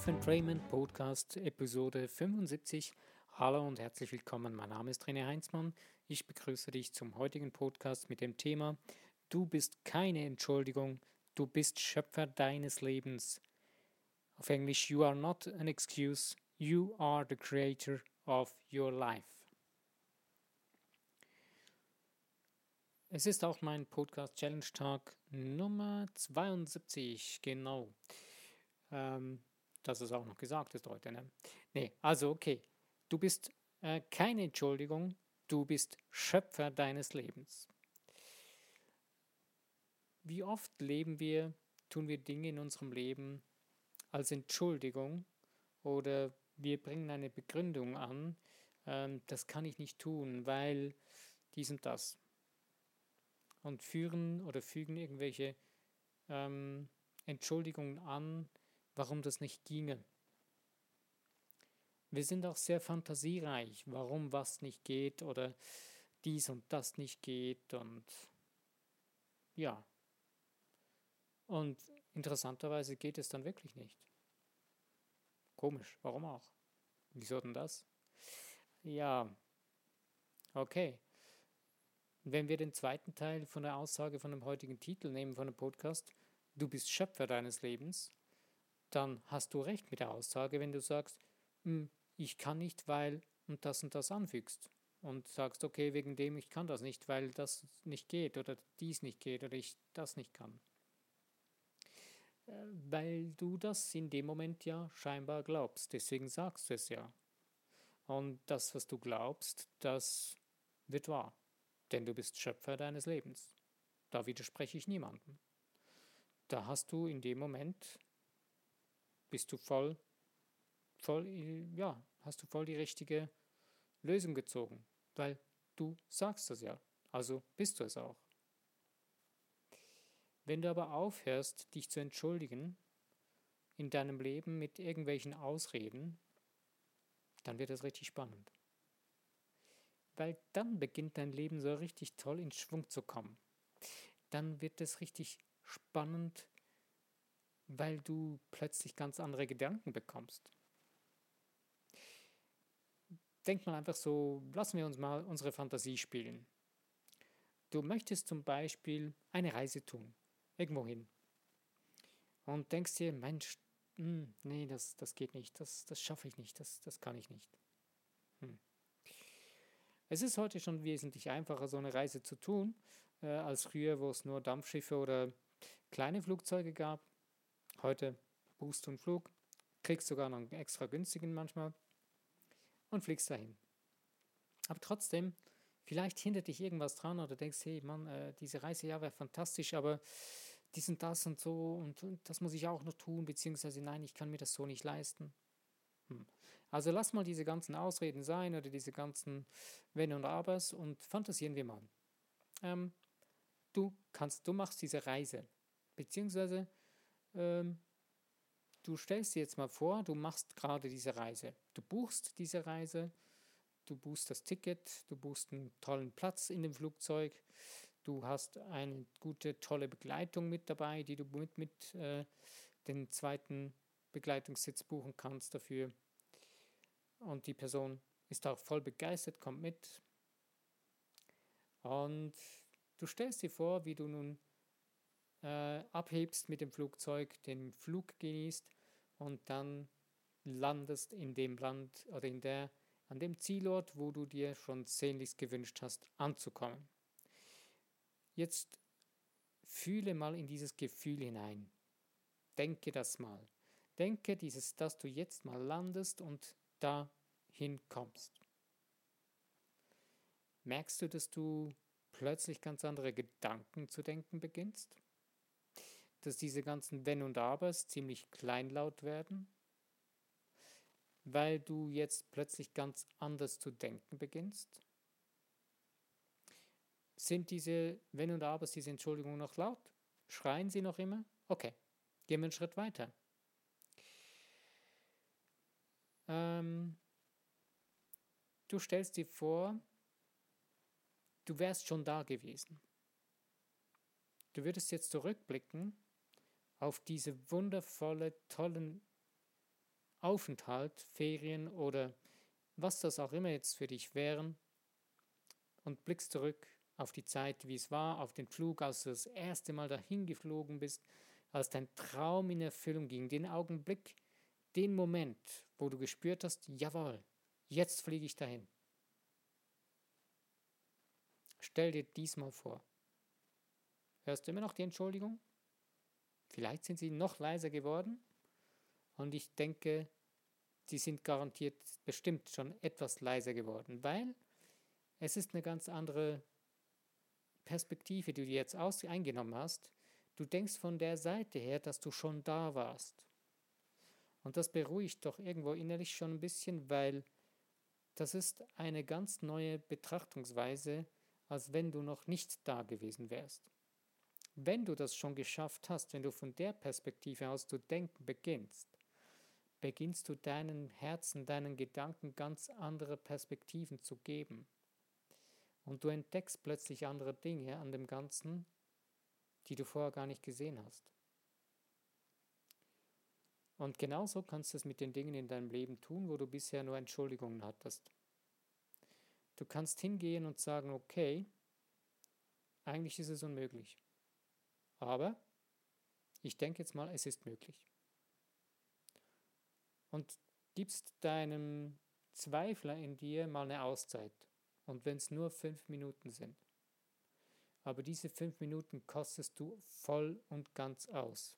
Life and Raymond Podcast Episode 75. Hallo und herzlich willkommen. Mein Name ist René Heinzmann. Ich begrüße dich zum heutigen Podcast mit dem Thema Du bist keine Entschuldigung, du bist Schöpfer deines Lebens. Auf Englisch You are not an excuse, you are the creator of your life. Es ist auch mein Podcast Challenge Tag Nummer 72, genau. Ähm, dass es auch noch gesagt ist heute. Ne? Nee, also okay. Du bist äh, keine Entschuldigung, du bist Schöpfer deines Lebens. Wie oft leben wir, tun wir Dinge in unserem Leben als Entschuldigung oder wir bringen eine Begründung an, ähm, das kann ich nicht tun, weil dies und das und führen oder fügen irgendwelche ähm, Entschuldigungen an, warum das nicht ginge. Wir sind auch sehr fantasiereich, warum was nicht geht oder dies und das nicht geht und ja. Und interessanterweise geht es dann wirklich nicht. Komisch, warum auch? Wieso denn das? Ja, okay. Wenn wir den zweiten Teil von der Aussage von dem heutigen Titel nehmen von dem Podcast, du bist Schöpfer deines Lebens, dann hast du recht mit der Aussage, wenn du sagst, hm, ich kann nicht, weil und das und das anfügst und sagst, okay, wegen dem ich kann das nicht, weil das nicht geht oder dies nicht geht oder ich das nicht kann. Äh, weil du das in dem Moment ja scheinbar glaubst, deswegen sagst du es ja. Und das, was du glaubst, das wird wahr denn du bist Schöpfer deines Lebens. Da widerspreche ich niemandem. Da hast du in dem Moment, bist du voll, voll, ja, hast du voll die richtige Lösung gezogen, weil du sagst das ja, also bist du es auch. Wenn du aber aufhörst, dich zu entschuldigen in deinem Leben mit irgendwelchen Ausreden, dann wird es richtig spannend weil dann beginnt dein Leben so richtig toll in Schwung zu kommen. Dann wird es richtig spannend, weil du plötzlich ganz andere Gedanken bekommst. Denk mal einfach so, lassen wir uns mal unsere Fantasie spielen. Du möchtest zum Beispiel eine Reise tun, irgendwo hin. Und denkst dir, Mensch, mh, hm, nee, das, das geht nicht, das, das schaffe ich nicht, das, das kann ich nicht. Hm. Es ist heute schon wesentlich einfacher, so eine Reise zu tun, äh, als früher, wo es nur Dampfschiffe oder kleine Flugzeuge gab. Heute buchst du einen Flug, kriegst sogar noch einen extra günstigen manchmal und fliegst dahin. Aber trotzdem, vielleicht hindert dich irgendwas dran oder denkst, hey Mann, äh, diese Reise ja wäre fantastisch, aber dies und das und so und, und das muss ich auch noch tun, beziehungsweise nein, ich kann mir das so nicht leisten. Hm. Also lass mal diese ganzen Ausreden sein oder diese ganzen Wenn und Abers und fantasieren wir mal. Ähm, du kannst, du machst diese Reise, beziehungsweise ähm, du stellst dir jetzt mal vor, du machst gerade diese Reise. Du buchst diese Reise, du buchst das Ticket, du buchst einen tollen Platz in dem Flugzeug, du hast eine gute, tolle Begleitung mit dabei, die du mit, mit äh, den zweiten Begleitungssitz buchen kannst dafür und die Person ist auch voll begeistert, kommt mit. Und du stellst dir vor, wie du nun äh, abhebst mit dem Flugzeug, den Flug genießt und dann landest in dem Land oder in der, an dem Zielort, wo du dir schon sehnlichst gewünscht hast, anzukommen. Jetzt fühle mal in dieses Gefühl hinein. Denke das mal. Denke dieses, dass du jetzt mal landest und dahin kommst. Merkst du, dass du plötzlich ganz andere Gedanken zu denken beginnst? Dass diese ganzen Wenn und Abers ziemlich kleinlaut werden? Weil du jetzt plötzlich ganz anders zu denken beginnst? Sind diese Wenn und Abers, diese Entschuldigungen noch laut? Schreien sie noch immer? Okay, gehen wir einen Schritt weiter. Ähm, du stellst dir vor, du wärst schon da gewesen. Du würdest jetzt zurückblicken auf diese wundervolle, tollen Aufenthalt, Ferien oder was das auch immer jetzt für dich wären und blickst zurück auf die Zeit, wie es war, auf den Flug, als du das erste Mal dahin geflogen bist, als dein Traum in Erfüllung ging, den Augenblick, den Moment, wo du gespürt hast, jawohl, jetzt fliege ich dahin. Stell dir diesmal vor. Hörst du immer noch die Entschuldigung? Vielleicht sind sie noch leiser geworden und ich denke, sie sind garantiert bestimmt schon etwas leiser geworden, weil es ist eine ganz andere Perspektive, die du jetzt aus eingenommen hast. Du denkst von der Seite her, dass du schon da warst. Und das beruhigt doch irgendwo innerlich schon ein bisschen, weil das ist eine ganz neue Betrachtungsweise, als wenn du noch nicht da gewesen wärst. Wenn du das schon geschafft hast, wenn du von der Perspektive aus zu denken beginnst, beginnst du deinen Herzen, deinen Gedanken ganz andere Perspektiven zu geben. Und du entdeckst plötzlich andere Dinge an dem Ganzen, die du vorher gar nicht gesehen hast. Und genauso kannst du es mit den Dingen in deinem Leben tun, wo du bisher nur Entschuldigungen hattest. Du kannst hingehen und sagen, okay, eigentlich ist es unmöglich. Aber ich denke jetzt mal, es ist möglich. Und gibst deinem Zweifler in dir mal eine Auszeit. Und wenn es nur fünf Minuten sind. Aber diese fünf Minuten kostest du voll und ganz aus.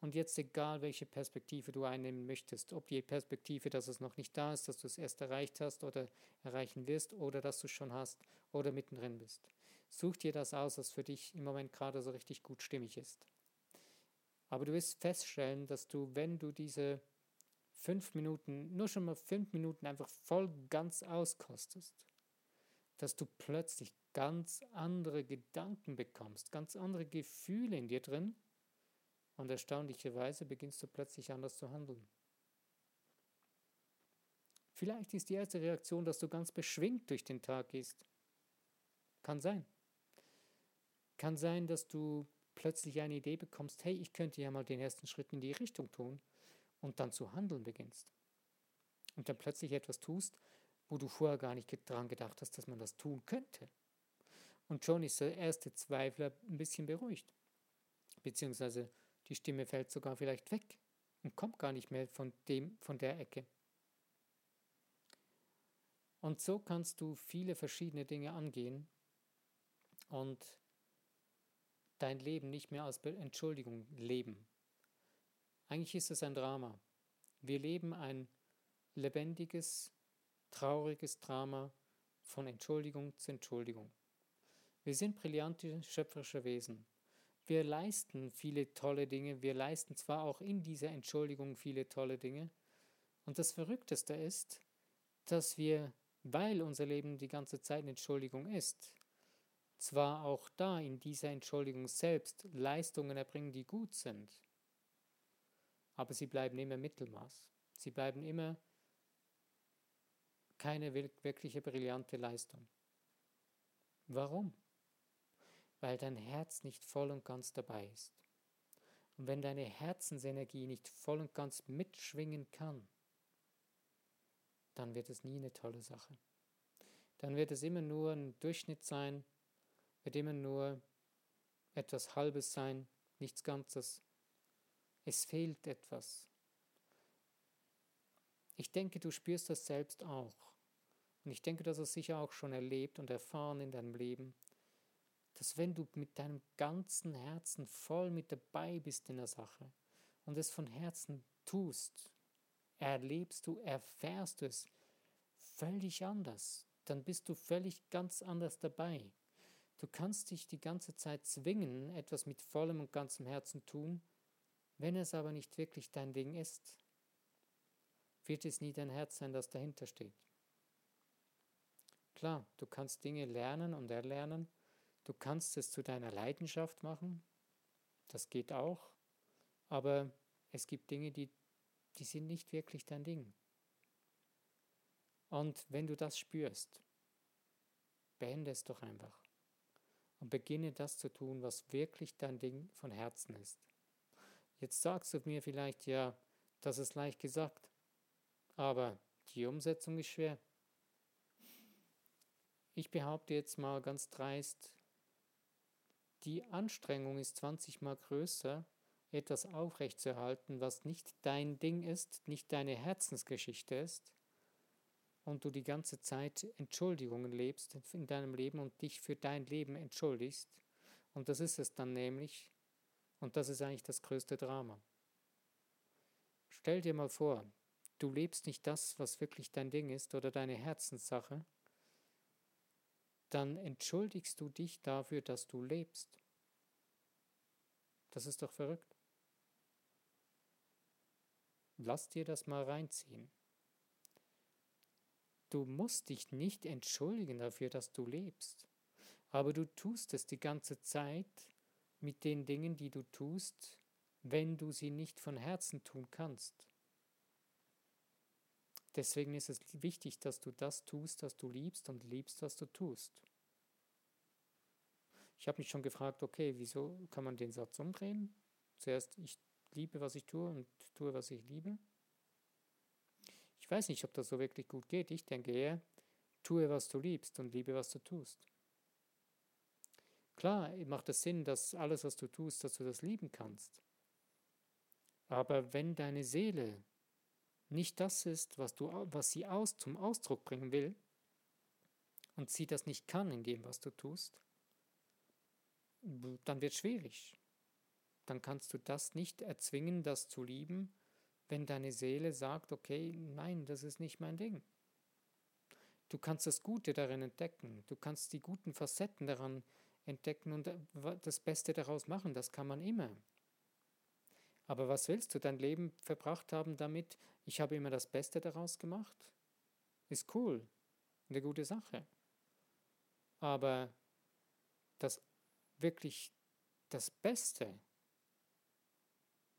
Und jetzt egal, welche Perspektive du einnehmen möchtest, ob die Perspektive, dass es noch nicht da ist, dass du es erst erreicht hast oder erreichen wirst oder dass du es schon hast oder mittendrin bist. Such dir das aus, was für dich im Moment gerade so richtig gut stimmig ist. Aber du wirst feststellen, dass du, wenn du diese fünf Minuten, nur schon mal fünf Minuten einfach voll ganz auskostest, dass du plötzlich ganz andere Gedanken bekommst, ganz andere Gefühle in dir drin und erstaunlicherweise beginnst du plötzlich anders zu handeln. Vielleicht ist die erste Reaktion, dass du ganz beschwingt durch den Tag gehst. Kann sein. Kann sein, dass du plötzlich eine Idee bekommst, hey, ich könnte ja mal den ersten Schritt in die Richtung tun und dann zu handeln beginnst. Und dann plötzlich etwas tust, wo du vorher gar nicht daran gedacht hast, dass man das tun könnte. Und schon ist der erste Zweifler ein bisschen beruhigt. Beziehungsweise die Stimme fällt sogar vielleicht weg und kommt gar nicht mehr von, dem, von der Ecke. Und so kannst du viele verschiedene Dinge angehen und dein Leben nicht mehr als Entschuldigung leben. Eigentlich ist es ein Drama. Wir leben ein lebendiges, trauriges Drama von Entschuldigung zu Entschuldigung. Wir sind brillante schöpferische Wesen. Wir leisten viele tolle Dinge, wir leisten zwar auch in dieser Entschuldigung viele tolle Dinge, und das Verrückteste ist, dass wir, weil unser Leben die ganze Zeit eine Entschuldigung ist, zwar auch da in dieser Entschuldigung selbst Leistungen erbringen, die gut sind, aber sie bleiben immer Mittelmaß. Sie bleiben immer keine wirkliche brillante Leistung. Warum? Weil dein Herz nicht voll und ganz dabei ist. Und wenn deine Herzensenergie nicht voll und ganz mitschwingen kann, dann wird es nie eine tolle Sache. Dann wird es immer nur ein Durchschnitt sein, wird immer nur etwas Halbes sein, nichts Ganzes. Es fehlt etwas. Ich denke, du spürst das selbst auch. Und ich denke, dass du es sicher auch schon erlebt und erfahren in deinem Leben, dass wenn du mit deinem ganzen Herzen voll mit dabei bist in der Sache und es von Herzen tust, erlebst du, erfährst du es völlig anders. Dann bist du völlig ganz anders dabei. Du kannst dich die ganze Zeit zwingen, etwas mit vollem und ganzem Herzen tun, wenn es aber nicht wirklich dein Ding ist, wird es nie dein Herz sein, das dahinter steht. Klar, du kannst Dinge lernen und erlernen, du kannst es zu deiner Leidenschaft machen, das geht auch, aber es gibt Dinge, die, die sind nicht wirklich dein Ding. Und wenn du das spürst, beende es doch einfach und beginne das zu tun, was wirklich dein Ding von Herzen ist. Jetzt sagst du mir vielleicht, ja, das ist leicht gesagt. aber die Umsetzung ist schwer. Ich behaupte jetzt mal ganz dreist, die Anstrengung ist 20 mal größer, etwas aufrechtzuerhalten, was nicht dein Ding ist, nicht deine Herzensgeschichte ist, und du die ganze Zeit Entschuldigungen lebst in deinem Leben und dich für dein Leben entschuldigst. Und das ist es dann nämlich, und das ist eigentlich das größte Drama. Stell dir mal vor, du lebst nicht das, was wirklich dein Ding ist oder deine Herzenssache, dann entschuldigst du dich dafür, dass du lebst. Das ist doch verrückt. Lass dir das mal reinziehen. Du musst dich nicht entschuldigen dafür, dass du lebst, aber du tust es die ganze Zeit mit den Dingen, die du tust, wenn du sie nicht von Herzen tun kannst. Deswegen ist es wichtig, dass du das tust, was du liebst und liebst, was du tust. Ich habe mich schon gefragt, okay, wieso kann man den Satz umdrehen? Zuerst, ich liebe, was ich tue und tue, was ich liebe. Ich weiß nicht, ob das so wirklich gut geht. Ich denke eher, tue, was du liebst und liebe, was du tust. Klar macht es Sinn, dass alles, was du tust, dass du das lieben kannst. Aber wenn deine Seele nicht das ist, was, du, was sie aus, zum Ausdruck bringen will, und sie das nicht kann in dem, was du tust, dann wird es schwierig. Dann kannst du das nicht erzwingen, das zu lieben, wenn deine Seele sagt, okay, nein, das ist nicht mein Ding. Du kannst das Gute darin entdecken, du kannst die guten Facetten daran entdecken und äh, das Beste daraus machen, das kann man immer. Aber was willst du dein Leben verbracht haben damit, ich habe immer das Beste daraus gemacht? Ist cool, eine gute Sache. Aber das wirklich das Beste,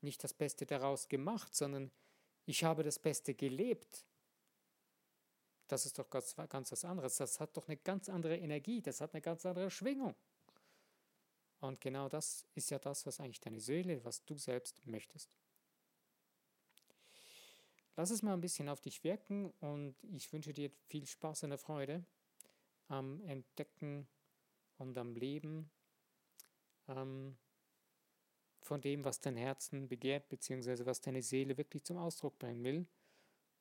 nicht das Beste daraus gemacht, sondern ich habe das Beste gelebt. Das ist doch ganz, ganz was anderes. Das hat doch eine ganz andere Energie, das hat eine ganz andere Schwingung. Und genau das ist ja das, was eigentlich deine Seele, was du selbst möchtest. Lass es mal ein bisschen auf dich wirken und ich wünsche dir viel Spaß und Freude am Entdecken und am Leben ähm, von dem, was dein Herzen begehrt, beziehungsweise was deine Seele wirklich zum Ausdruck bringen will.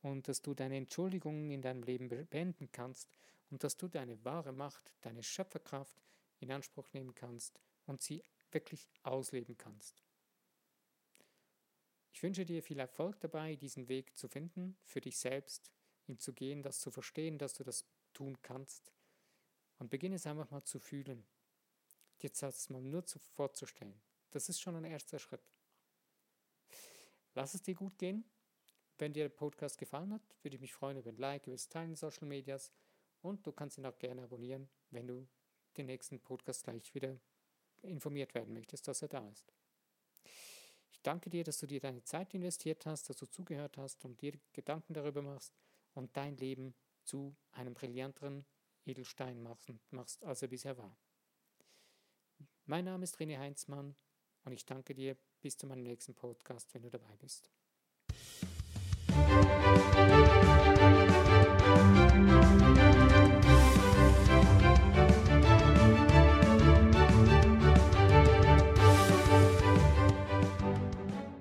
Und dass du deine Entschuldigungen in deinem Leben beenden kannst und dass du deine wahre Macht, deine Schöpferkraft in Anspruch nehmen kannst und sie wirklich ausleben kannst. Ich wünsche dir viel Erfolg dabei, diesen Weg zu finden, für dich selbst, ihn zu gehen, das zu verstehen, dass du das tun kannst. Und beginne es einfach mal zu fühlen jetzt das mal nur zu, vorzustellen. Das ist schon ein erster Schritt. Lass es dir gut gehen. Wenn dir der Podcast gefallen hat, würde ich mich freuen über ein Like, über das Teilen in Social Medias und du kannst ihn auch gerne abonnieren, wenn du den nächsten Podcast gleich wieder informiert werden möchtest, dass er da ist. Ich danke dir, dass du dir deine Zeit investiert hast, dass du zugehört hast und dir Gedanken darüber machst und dein Leben zu einem brillanteren Edelstein machst, als er bisher war. Mein Name ist René Heinzmann und ich danke dir bis zu meinem nächsten Podcast, wenn du dabei bist.